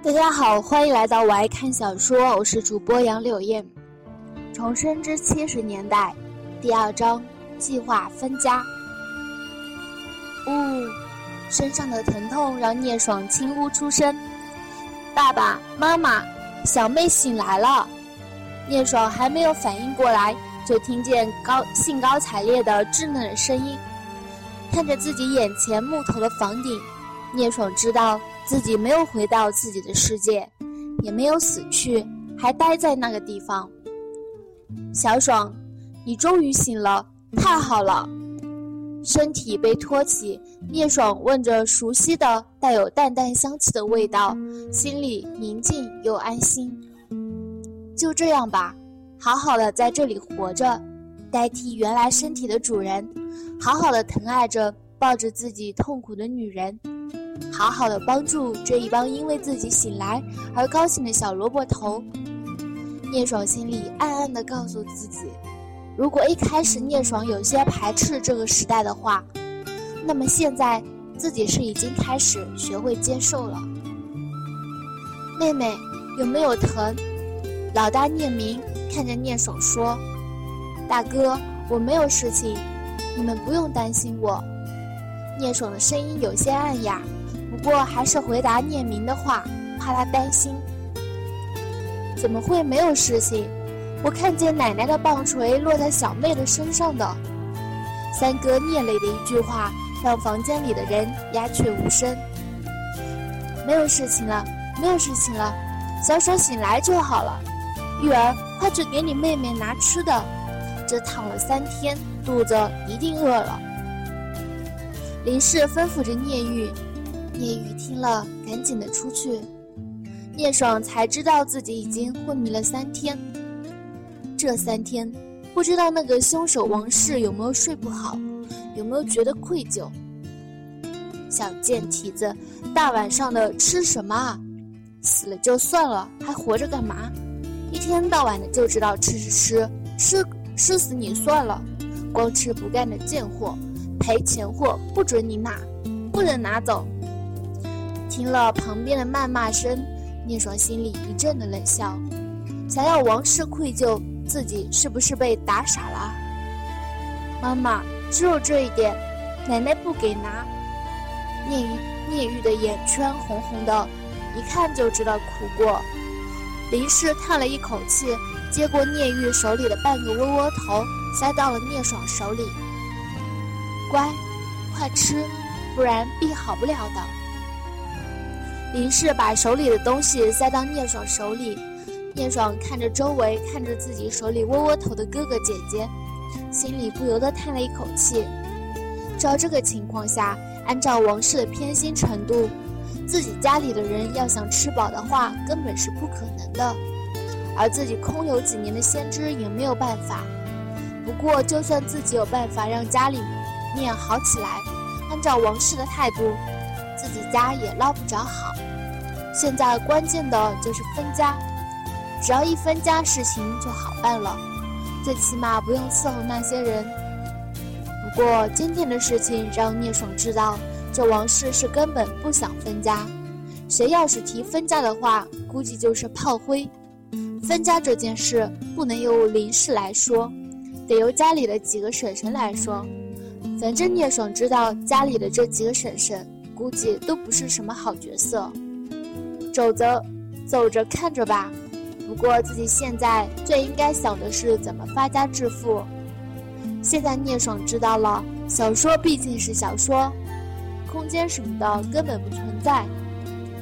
大家好，欢迎来到我爱看小说，我是主播杨柳燕。重生之七十年代，第二章计划分家。呜，身上的疼痛让聂爽轻呼出声：“爸爸妈妈，小妹醒来了。”聂爽还没有反应过来，就听见高兴高采烈的稚嫩的声音。看着自己眼前木头的房顶，聂爽知道。自己没有回到自己的世界，也没有死去，还待在那个地方。小爽，你终于醒了，太好了！身体被托起，聂爽闻着熟悉的、带有淡淡香气的味道，心里宁静又安心。就这样吧，好好的在这里活着，代替原来身体的主人，好好的疼爱着抱着自己痛苦的女人。好好的帮助这一帮因为自己醒来而高兴的小萝卜头。聂爽心里暗暗的告诉自己：如果一开始聂爽有些排斥这个时代的话，那么现在自己是已经开始学会接受了。妹妹有没有疼？老大聂明看着聂爽说：“大哥，我没有事情，你们不用担心我。”聂爽的声音有些暗哑。不过还是回答聂明的话，怕他担心。怎么会没有事情？我看见奶奶的棒槌落在小妹的身上的。三哥聂磊的一句话，让房间里的人鸦雀无声。没有事情了，没有事情了，小爽醒来就好了。玉儿，快去给你妹妹拿吃的，这躺了三天，肚子一定饿了。林氏吩咐着聂玉。聂雨听了，赶紧的出去。聂爽才知道自己已经昏迷了三天。这三天，不知道那个凶手王氏有没有睡不好，有没有觉得愧疚。小贱蹄子，大晚上的吃什么啊？死了就算了，还活着干嘛？一天到晚的就知道吃吃吃，吃吃死你算了。光吃不干的贱货，赔钱货不准你拿，不能拿走。听了旁边的谩骂声，聂爽心里一阵的冷笑，想要王氏愧疚，自己是不是被打傻了？妈妈，只有这一点，奶奶不给拿。聂玉聂玉的眼圈红红的，一看就知道哭过。林氏叹了一口气，接过聂玉手里的半个窝窝头，塞到了聂爽手里。乖，快吃，不然病好不了的。林氏把手里的东西塞到聂爽手里，聂爽看着周围，看着自己手里窝窝头的哥哥姐姐，心里不由得叹了一口气。照这个情况下，按照王氏的偏心程度，自己家里的人要想吃饱的话，根本是不可能的。而自己空有几年的先知也没有办法。不过，就算自己有办法让家里面好起来，按照王氏的态度。自己家也捞不着好，现在关键的就是分家，只要一分家，事情就好办了，最起码不用伺候那些人。不过今天的事情让聂爽知道，这王氏是根本不想分家，谁要是提分家的话，估计就是炮灰。分家这件事不能由林氏来说，得由家里的几个婶婶来说。反正聂爽知道家里的这几个婶婶。估计都不是什么好角色，走着，走着看着吧。不过自己现在最应该想的是怎么发家致富。现在聂爽知道了，小说毕竟是小说，空间什么的根本不存在。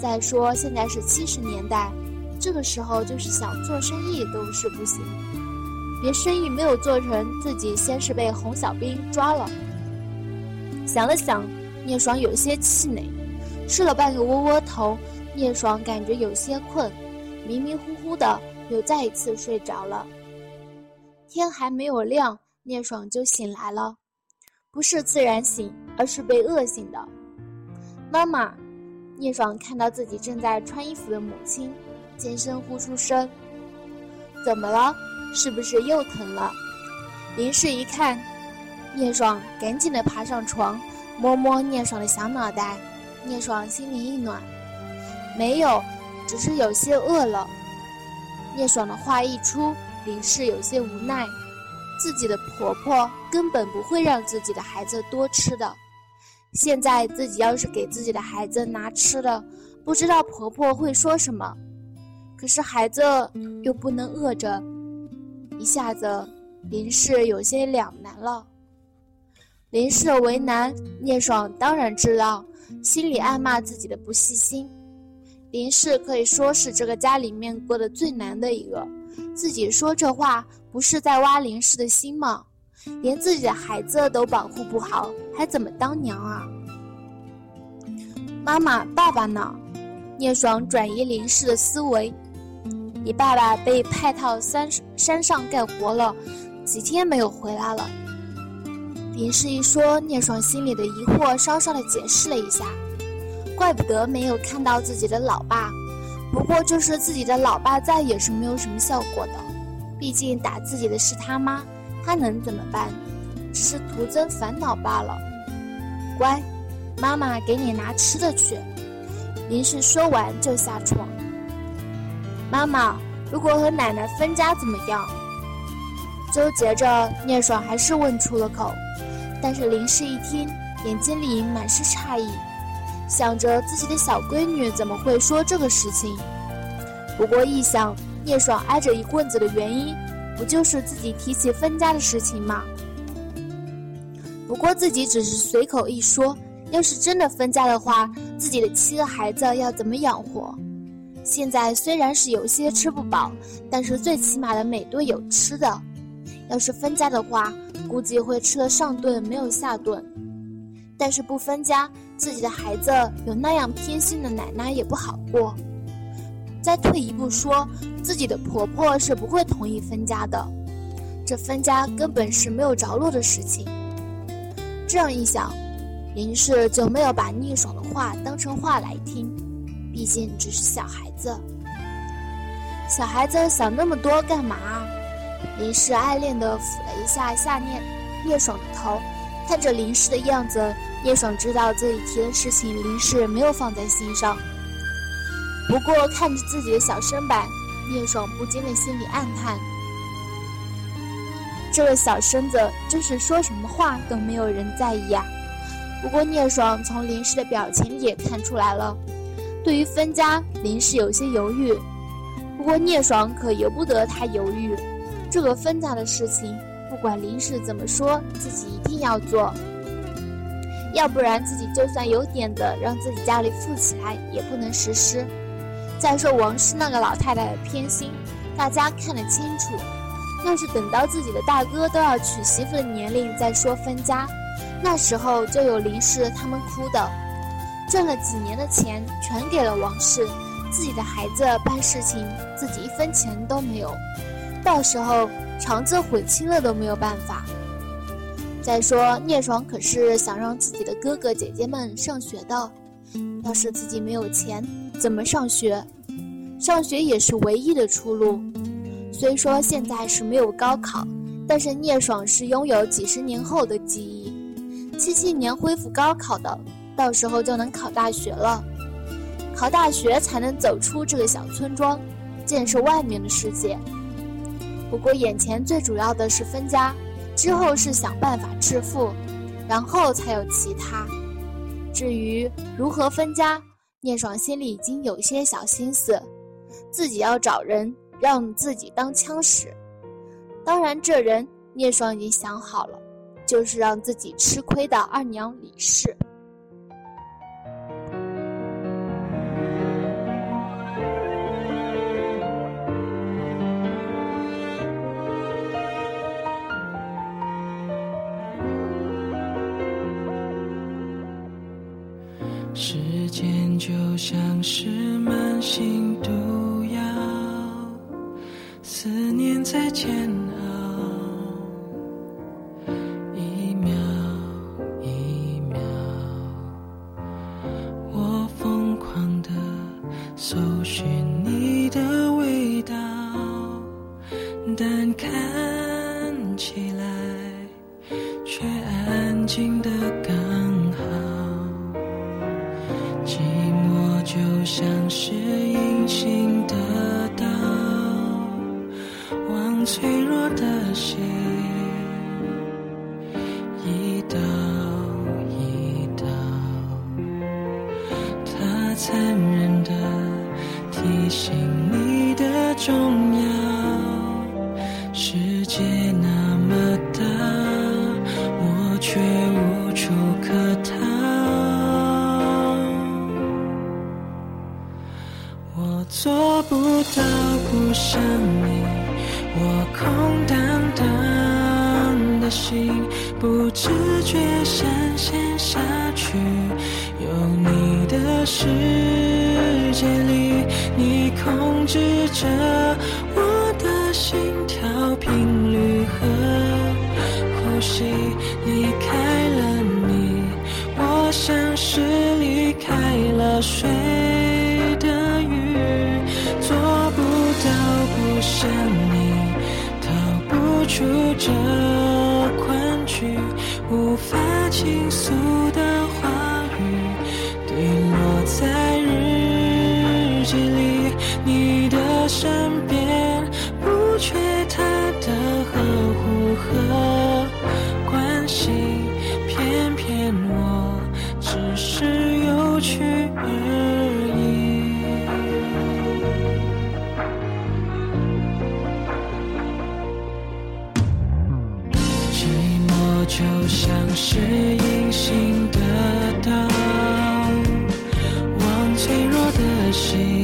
再说现在是七十年代，这个时候就是想做生意都是不行。别生意没有做成，自己先是被红小兵抓了。想了想。聂爽有些气馁，吃了半个窝窝头，聂爽感觉有些困，迷迷糊糊的又再一次睡着了。天还没有亮，聂爽就醒来了，不是自然醒，而是被饿醒的。妈妈，聂爽看到自己正在穿衣服的母亲，尖声呼出声：“怎么了？是不是又疼了？”林氏一看，聂爽赶紧的爬上床。摸摸聂爽的小脑袋，聂爽心里一暖，没有，只是有些饿了。聂爽的话一出，林氏有些无奈，自己的婆婆根本不会让自己的孩子多吃的。现在自己要是给自己的孩子拿吃的，不知道婆婆会说什么。可是孩子又不能饿着，一下子林氏有些两难了。林氏的为难，聂爽当然知道，心里暗骂自己的不细心。林氏可以说是这个家里面过得最难的一个，自己说这话不是在挖林氏的心吗？连自己的孩子都保护不好，还怎么当娘啊？妈妈，爸爸呢？聂爽转移林氏的思维，你爸爸被派到山山上干活了，几天没有回来了。林氏一说，聂爽心里的疑惑稍稍的解释了一下，怪不得没有看到自己的老爸。不过就是自己的老爸在也是没有什么效果的，毕竟打自己的是他妈，他能怎么办？只是徒增烦恼罢了。乖，妈妈给你拿吃的去。林氏说完就下床。妈妈，如果和奶奶分家怎么样？纠结着，聂爽还是问出了口。但是林氏一听，眼睛里满是诧异，想着自己的小闺女怎么会说这个事情。不过一想，聂爽挨着一棍子的原因，不就是自己提起分家的事情吗？不过自己只是随口一说，要是真的分家的话，自己的七个孩子要怎么养活？现在虽然是有些吃不饱，但是最起码的每顿有吃的。要是分家的话，估计会吃了上顿没有下顿。但是不分家，自己的孩子有那样偏心的奶奶也不好过。再退一步说，自己的婆婆是不会同意分家的，这分家根本是没有着落的事情。这样一想，林氏就没有把聂爽的话当成话来听，毕竟只是小孩子。小孩子想那么多干嘛？林氏爱恋地抚了一下夏念聂爽的头，看着林氏的样子，聂爽知道自己提的事情林氏没有放在心上。不过看着自己的小身板，聂爽不禁的心里暗叹：这个小身子真是说什么话都没有人在意啊。不过聂爽从林氏的表情里也看出来了，对于分家，林氏有些犹豫。不过聂爽可由不得他犹豫。这个分家的事情，不管林氏怎么说，自己一定要做。要不然，自己就算有点的让自己家里富起来，也不能实施。再说王氏那个老太太的偏心，大家看得清楚。要是等到自己的大哥都要娶媳妇的年龄再说分家，那时候就有林氏他们哭的。赚了几年的钱全给了王氏，自己的孩子办事情，自己一分钱都没有。到时候肠子悔青了都没有办法。再说聂爽可是想让自己的哥哥姐姐们上学的，要是自己没有钱，怎么上学？上学也是唯一的出路。虽说现在是没有高考，但是聂爽是拥有几十年后的记忆。七七年恢复高考的，到时候就能考大学了。考大学才能走出这个小村庄，见识外面的世界。不过眼前最主要的是分家，之后是想办法致富，然后才有其他。至于如何分家，聂爽心里已经有些小心思，自己要找人让自己当枪使。当然，这人聂爽已经想好了，就是让自己吃亏的二娘李氏。在煎熬，一秒一秒，我疯狂的搜寻你的味道，但看起来却安静的刚好。寂寞就像是。隐形的刀，脆弱的心一刀一刀，它残忍的提醒你的重要。世界那么大，我却无处可逃。我做不到不想你，我空荡荡的心不自觉深陷下去。有你的世界里，你控制着我的心跳频率和呼吸。离开了你，我像是离开了水出这困局，无法倾诉的话语，滴落在日记里，你的身边不缺他的呵护和关心，偏偏我只是有趣而的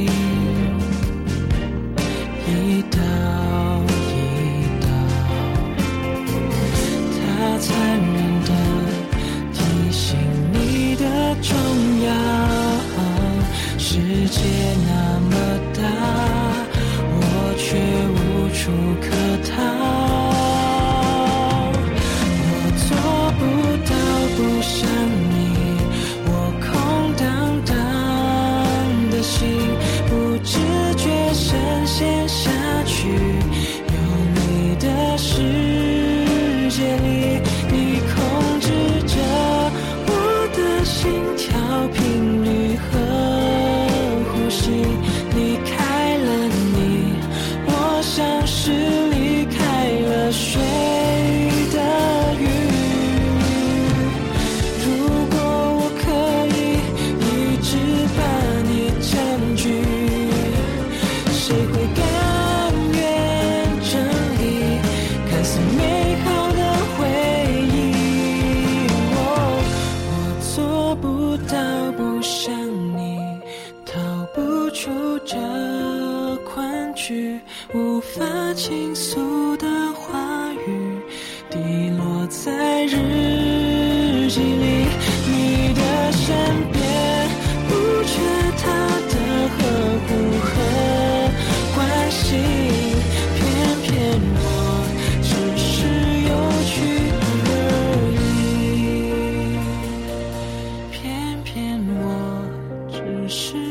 数着困局，无法倾诉的话语，滴落在日记里，你的身边，不缺他的呵护和关心，偏偏我只是有趣而已，偏偏我只是。